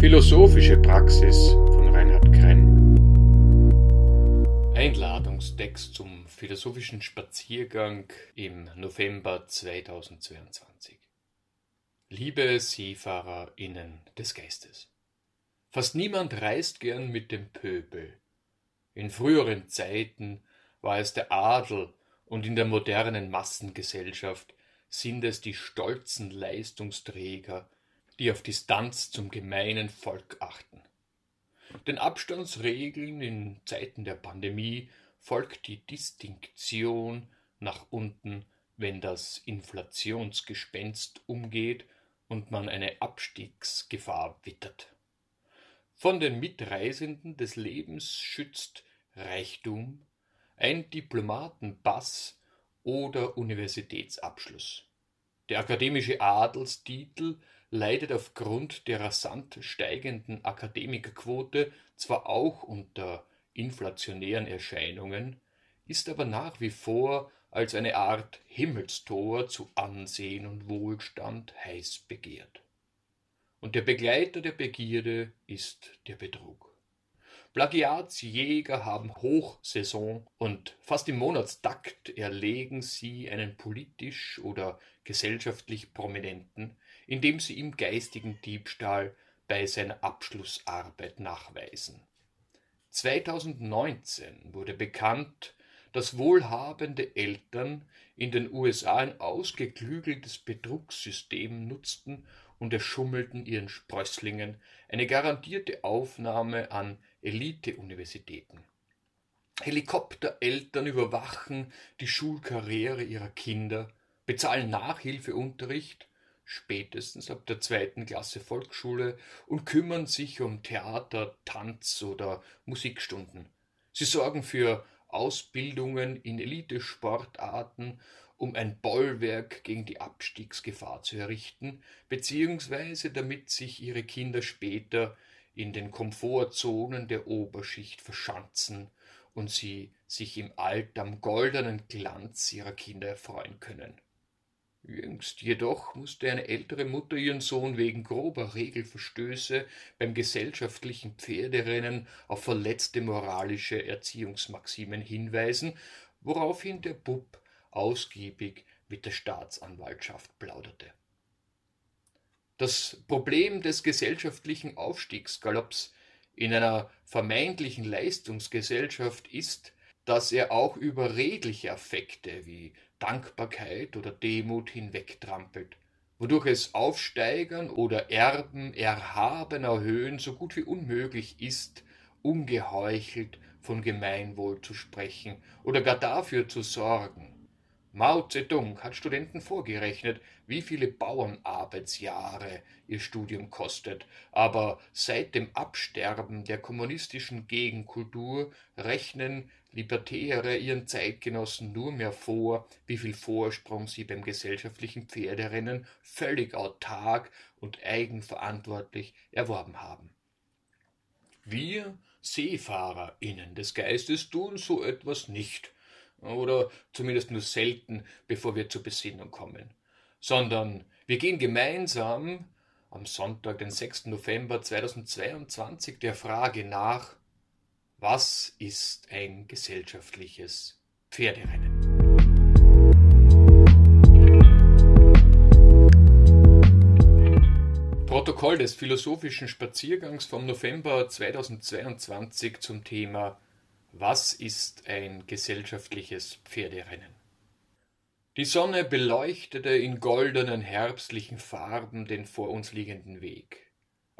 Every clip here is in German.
Philosophische Praxis von Reinhard Krenn. Einladungstext zum philosophischen Spaziergang im November 2022. Liebe SeefahrerInnen des Geistes. Fast niemand reist gern mit dem Pöbel. In früheren Zeiten war es der Adel und in der modernen Massengesellschaft sind es die stolzen Leistungsträger, die auf Distanz zum gemeinen Volk achten. Den Abstandsregeln in Zeiten der Pandemie folgt die Distinktion nach unten, wenn das Inflationsgespenst umgeht und man eine Abstiegsgefahr wittert. Von den Mitreisenden des Lebens schützt Reichtum, ein Diplomatenpass oder Universitätsabschluss. Der akademische Adelstitel leidet aufgrund der rasant steigenden Akademikerquote zwar auch unter inflationären Erscheinungen, ist aber nach wie vor als eine Art Himmelstor zu Ansehen und Wohlstand heiß begehrt. Und der Begleiter der Begierde ist der Betrug. Plagiatsjäger haben Hochsaison und fast im Monatstakt erlegen sie einen politisch oder gesellschaftlich Prominenten, indem sie ihm geistigen Diebstahl bei seiner Abschlussarbeit nachweisen. 2019 wurde bekannt, dass wohlhabende Eltern in den USA ein ausgeklügeltes Betrugssystem nutzten und erschummelten ihren Sprösslingen eine garantierte Aufnahme an Elite-Universitäten. Helikoptereltern überwachen die Schulkarriere ihrer Kinder, bezahlen Nachhilfeunterricht spätestens ab der zweiten Klasse Volksschule und kümmern sich um Theater, Tanz oder Musikstunden. Sie sorgen für Ausbildungen in Elitesportarten, um ein Bollwerk gegen die Abstiegsgefahr zu errichten, beziehungsweise damit sich ihre Kinder später in den Komfortzonen der Oberschicht verschanzen und sie sich im Alter am goldenen Glanz ihrer Kinder erfreuen können. Jüngst jedoch musste eine ältere Mutter ihren Sohn wegen grober Regelverstöße beim gesellschaftlichen Pferderennen auf verletzte moralische Erziehungsmaximen hinweisen, woraufhin der Bub ausgiebig mit der Staatsanwaltschaft plauderte. Das Problem des gesellschaftlichen Aufstiegsgalopps in einer vermeintlichen Leistungsgesellschaft ist, dass er auch über redliche Affekte wie Dankbarkeit oder Demut hinwegtrampelt, wodurch es Aufsteigern oder Erben erhabener Höhen so gut wie unmöglich ist, ungeheuchelt von Gemeinwohl zu sprechen oder gar dafür zu sorgen, Mao Zedong hat Studenten vorgerechnet, wie viele Bauernarbeitsjahre ihr Studium kostet, aber seit dem Absterben der kommunistischen Gegenkultur rechnen Libertäre ihren Zeitgenossen nur mehr vor, wie viel Vorsprung sie beim gesellschaftlichen Pferderennen völlig autark und eigenverantwortlich erworben haben. Wir SeefahrerInnen des Geistes tun so etwas nicht, oder zumindest nur selten, bevor wir zur Besinnung kommen, sondern wir gehen gemeinsam am Sonntag, den 6. November 2022, der Frage nach, was ist ein gesellschaftliches Pferderennen? Protokoll des philosophischen Spaziergangs vom November 2022 zum Thema was ist ein gesellschaftliches Pferderennen? Die Sonne beleuchtete in goldenen herbstlichen Farben den vor uns liegenden Weg.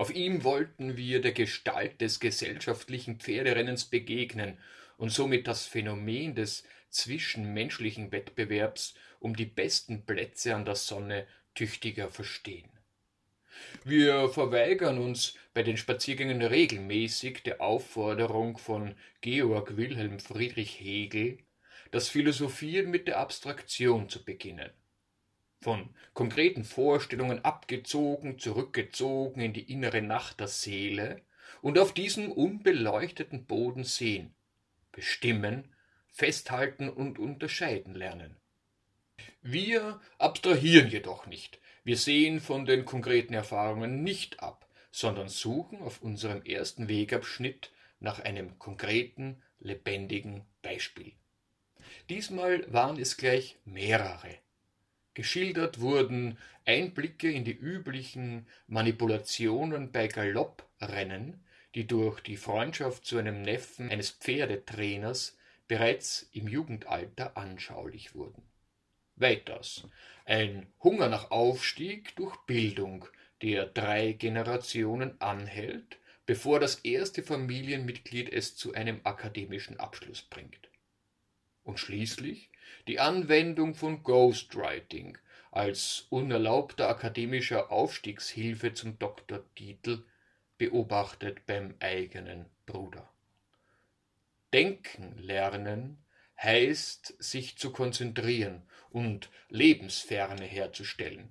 Auf ihm wollten wir der Gestalt des gesellschaftlichen Pferderennens begegnen und somit das Phänomen des zwischenmenschlichen Wettbewerbs um die besten Plätze an der Sonne tüchtiger verstehen. Wir verweigern uns bei den Spaziergängen regelmäßig der Aufforderung von Georg Wilhelm Friedrich Hegel, das Philosophieren mit der Abstraktion zu beginnen. Von konkreten Vorstellungen abgezogen, zurückgezogen in die innere Nacht der Seele und auf diesem unbeleuchteten Boden sehen, bestimmen, festhalten und unterscheiden lernen. Wir abstrahieren jedoch nicht, wir sehen von den konkreten Erfahrungen nicht ab, sondern suchen auf unserem ersten Wegabschnitt nach einem konkreten, lebendigen Beispiel. Diesmal waren es gleich mehrere. Geschildert wurden Einblicke in die üblichen Manipulationen bei Galopprennen, die durch die Freundschaft zu einem Neffen eines Pferdetrainers bereits im Jugendalter anschaulich wurden. Weiters ein Hunger nach Aufstieg durch Bildung, der drei Generationen anhält, bevor das erste Familienmitglied es zu einem akademischen Abschluss bringt. Und schließlich die Anwendung von Ghostwriting als unerlaubter akademischer Aufstiegshilfe zum Doktortitel beobachtet beim eigenen Bruder. Denken lernen heißt, sich zu konzentrieren und Lebensferne herzustellen.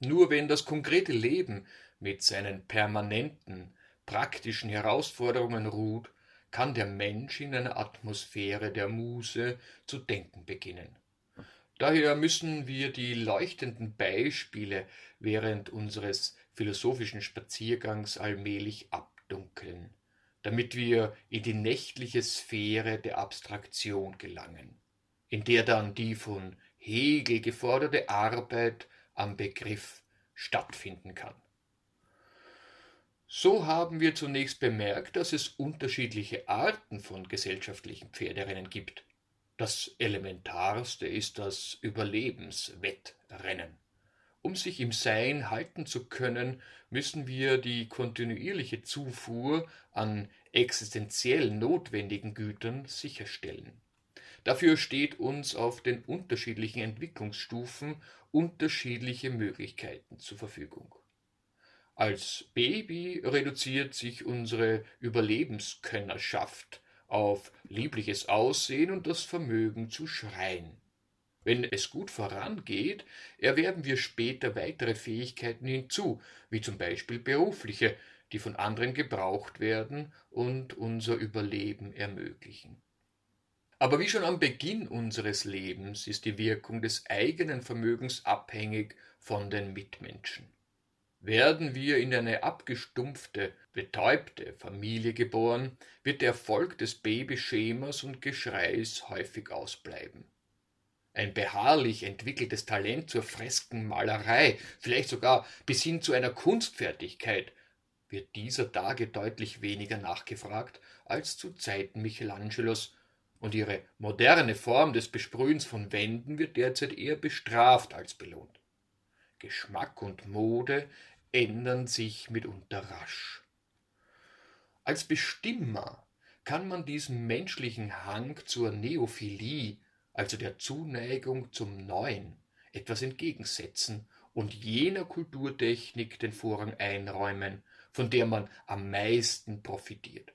Nur wenn das konkrete Leben mit seinen permanenten, praktischen Herausforderungen ruht, kann der Mensch in einer Atmosphäre der Muse zu denken beginnen. Daher müssen wir die leuchtenden Beispiele während unseres philosophischen Spaziergangs allmählich abdunkeln, damit wir in die nächtliche Sphäre der Abstraktion gelangen, in der dann die von Hegel geforderte Arbeit am Begriff stattfinden kann. So haben wir zunächst bemerkt, dass es unterschiedliche Arten von gesellschaftlichen Pferderennen gibt. Das elementarste ist das Überlebenswettrennen. Um sich im Sein halten zu können, müssen wir die kontinuierliche Zufuhr an existenziell notwendigen Gütern sicherstellen. Dafür steht uns auf den unterschiedlichen Entwicklungsstufen unterschiedliche Möglichkeiten zur Verfügung. Als Baby reduziert sich unsere Überlebenskönnerschaft auf liebliches Aussehen und das Vermögen zu schreien. Wenn es gut vorangeht, erwerben wir später weitere Fähigkeiten hinzu, wie zum Beispiel berufliche, die von anderen gebraucht werden und unser Überleben ermöglichen. Aber wie schon am Beginn unseres Lebens ist die Wirkung des eigenen Vermögens abhängig von den Mitmenschen. Werden wir in eine abgestumpfte, betäubte Familie geboren, wird der Erfolg des Babyschemas und Geschreis häufig ausbleiben. Ein beharrlich entwickeltes Talent zur Freskenmalerei, vielleicht sogar bis hin zu einer Kunstfertigkeit, wird dieser Tage deutlich weniger nachgefragt als zu Zeiten Michelangelos, und ihre moderne Form des Besprühens von Wänden wird derzeit eher bestraft als belohnt. Geschmack und Mode ändern sich mitunter rasch. Als Bestimmer kann man diesem menschlichen Hang zur Neophilie, also der Zuneigung zum Neuen, etwas entgegensetzen und jener Kulturtechnik den Vorrang einräumen, von der man am meisten profitiert.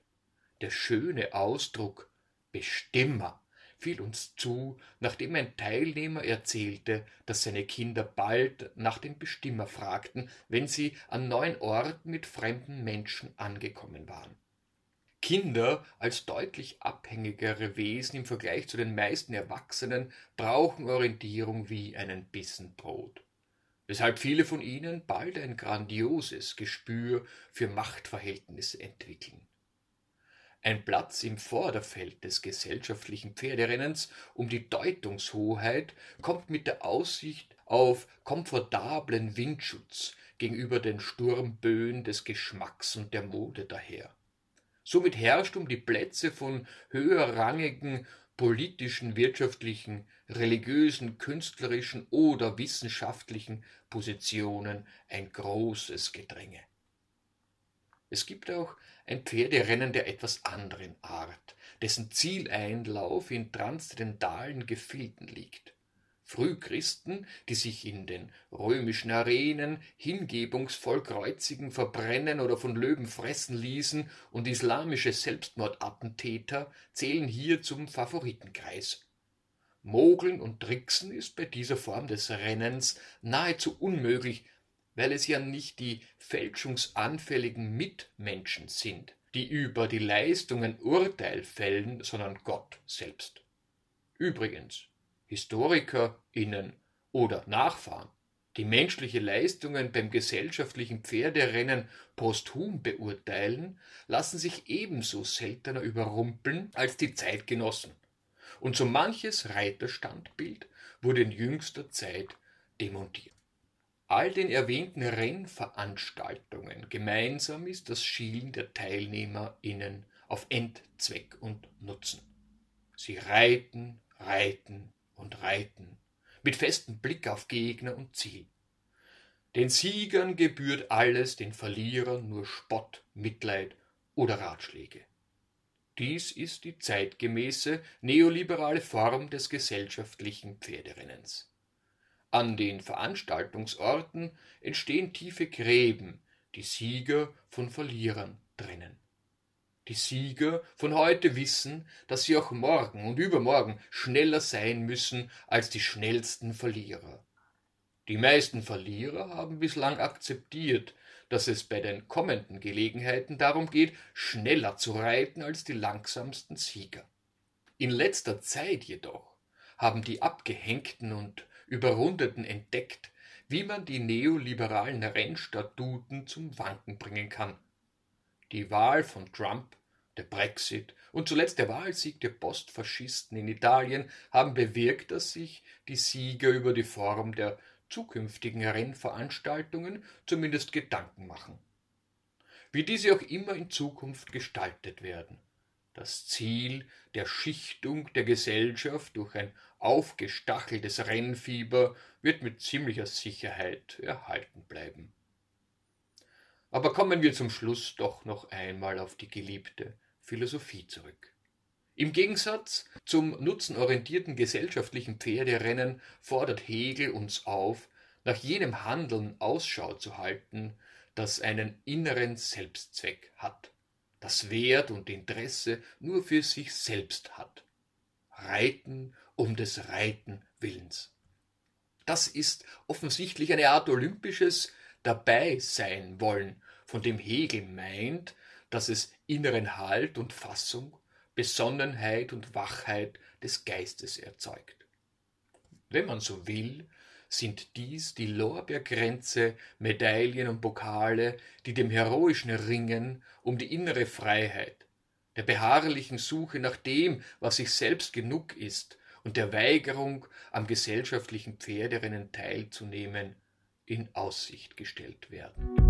Der schöne Ausdruck Bestimmer fiel uns zu, nachdem ein Teilnehmer erzählte, dass seine Kinder bald nach dem Bestimmer fragten, wenn sie an neuen Orten mit fremden Menschen angekommen waren. Kinder als deutlich abhängigere Wesen im Vergleich zu den meisten Erwachsenen brauchen Orientierung wie einen Bissen Brot, weshalb viele von ihnen bald ein grandioses Gespür für Machtverhältnisse entwickeln. Ein Platz im Vorderfeld des gesellschaftlichen Pferderennens um die Deutungshoheit kommt mit der Aussicht auf komfortablen Windschutz gegenüber den Sturmböen des Geschmacks und der Mode daher. Somit herrscht um die Plätze von höherrangigen politischen, wirtschaftlichen, religiösen, künstlerischen oder wissenschaftlichen Positionen ein großes Gedränge. Es gibt auch ein Pferderennen der etwas anderen Art, dessen Zieleinlauf in transzendentalen Gefilden liegt. Frühchristen, die sich in den römischen Arenen hingebungsvoll kreuzigen, verbrennen oder von Löwen fressen ließen, und islamische Selbstmordattentäter zählen hier zum Favoritenkreis. Mogeln und Tricksen ist bei dieser Form des Rennens nahezu unmöglich, weil es ja nicht die fälschungsanfälligen Mitmenschen sind, die über die Leistungen Urteil fällen, sondern Gott selbst. Übrigens, HistorikerInnen oder Nachfahren, die menschliche Leistungen beim gesellschaftlichen Pferderennen posthum beurteilen, lassen sich ebenso seltener überrumpeln als die Zeitgenossen. Und so manches Reiterstandbild wurde in jüngster Zeit demontiert. All den erwähnten Rennveranstaltungen gemeinsam ist das Schielen der TeilnehmerInnen auf Endzweck und Nutzen. Sie reiten, reiten und reiten, mit festem Blick auf Gegner und Ziel. Den Siegern gebührt alles, den Verlierern nur Spott, Mitleid oder Ratschläge. Dies ist die zeitgemäße neoliberale Form des gesellschaftlichen Pferderennens. An den Veranstaltungsorten entstehen tiefe Gräben, die Sieger von Verlierern trennen. Die Sieger von heute wissen, dass sie auch morgen und übermorgen schneller sein müssen als die schnellsten Verlierer. Die meisten Verlierer haben bislang akzeptiert, dass es bei den kommenden Gelegenheiten darum geht, schneller zu reiten als die langsamsten Sieger. In letzter Zeit jedoch haben die Abgehängten und Überrundeten entdeckt, wie man die neoliberalen Rennstatuten zum Wanken bringen kann. Die Wahl von Trump, der Brexit und zuletzt der Wahlsieg der Postfaschisten in Italien haben bewirkt, dass sich die Sieger über die Form der zukünftigen Rennveranstaltungen zumindest Gedanken machen. Wie diese auch immer in Zukunft gestaltet werden. Das Ziel der Schichtung der Gesellschaft durch ein aufgestacheltes Rennfieber wird mit ziemlicher Sicherheit erhalten bleiben. Aber kommen wir zum Schluss doch noch einmal auf die geliebte Philosophie zurück. Im Gegensatz zum nutzenorientierten gesellschaftlichen Pferderennen fordert Hegel uns auf, nach jenem Handeln Ausschau zu halten, das einen inneren Selbstzweck hat, das Wert und Interesse nur für sich selbst hat. Reiten um des Reiten Willens. Das ist offensichtlich eine Art olympisches Dabeisein wollen, von dem Hegel meint, dass es inneren Halt und Fassung, Besonnenheit und Wachheit des Geistes erzeugt. Wenn man so will, sind dies die Lorbeergrenze, Medaillen und Pokale, die dem heroischen Ringen um die innere Freiheit, der beharrlichen Suche nach dem, was sich selbst genug ist, und der Weigerung, am gesellschaftlichen Pferderennen teilzunehmen, in Aussicht gestellt werden.